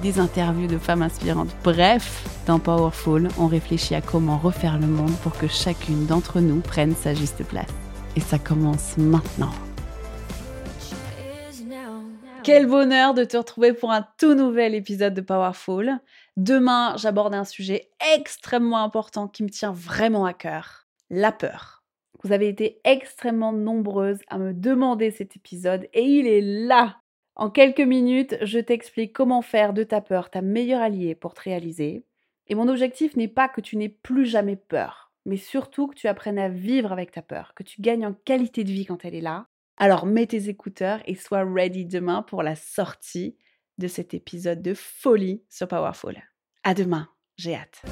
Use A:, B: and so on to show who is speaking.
A: des interviews de femmes inspirantes. Bref, dans Powerful, on réfléchit à comment refaire le monde pour que chacune d'entre nous prenne sa juste place. Et ça commence maintenant. Quel bonheur de te retrouver pour un tout nouvel épisode de Powerful. Demain, j'aborde un sujet extrêmement important qui me tient vraiment à cœur, la peur. Vous avez été extrêmement nombreuses à me demander cet épisode et il est là en quelques minutes, je t'explique comment faire de ta peur ta meilleure alliée pour te réaliser. Et mon objectif n'est pas que tu n'aies plus jamais peur, mais surtout que tu apprennes à vivre avec ta peur, que tu gagnes en qualité de vie quand elle est là. Alors mets tes écouteurs et sois ready demain pour la sortie de cet épisode de folie sur Powerful. À demain, j'ai hâte.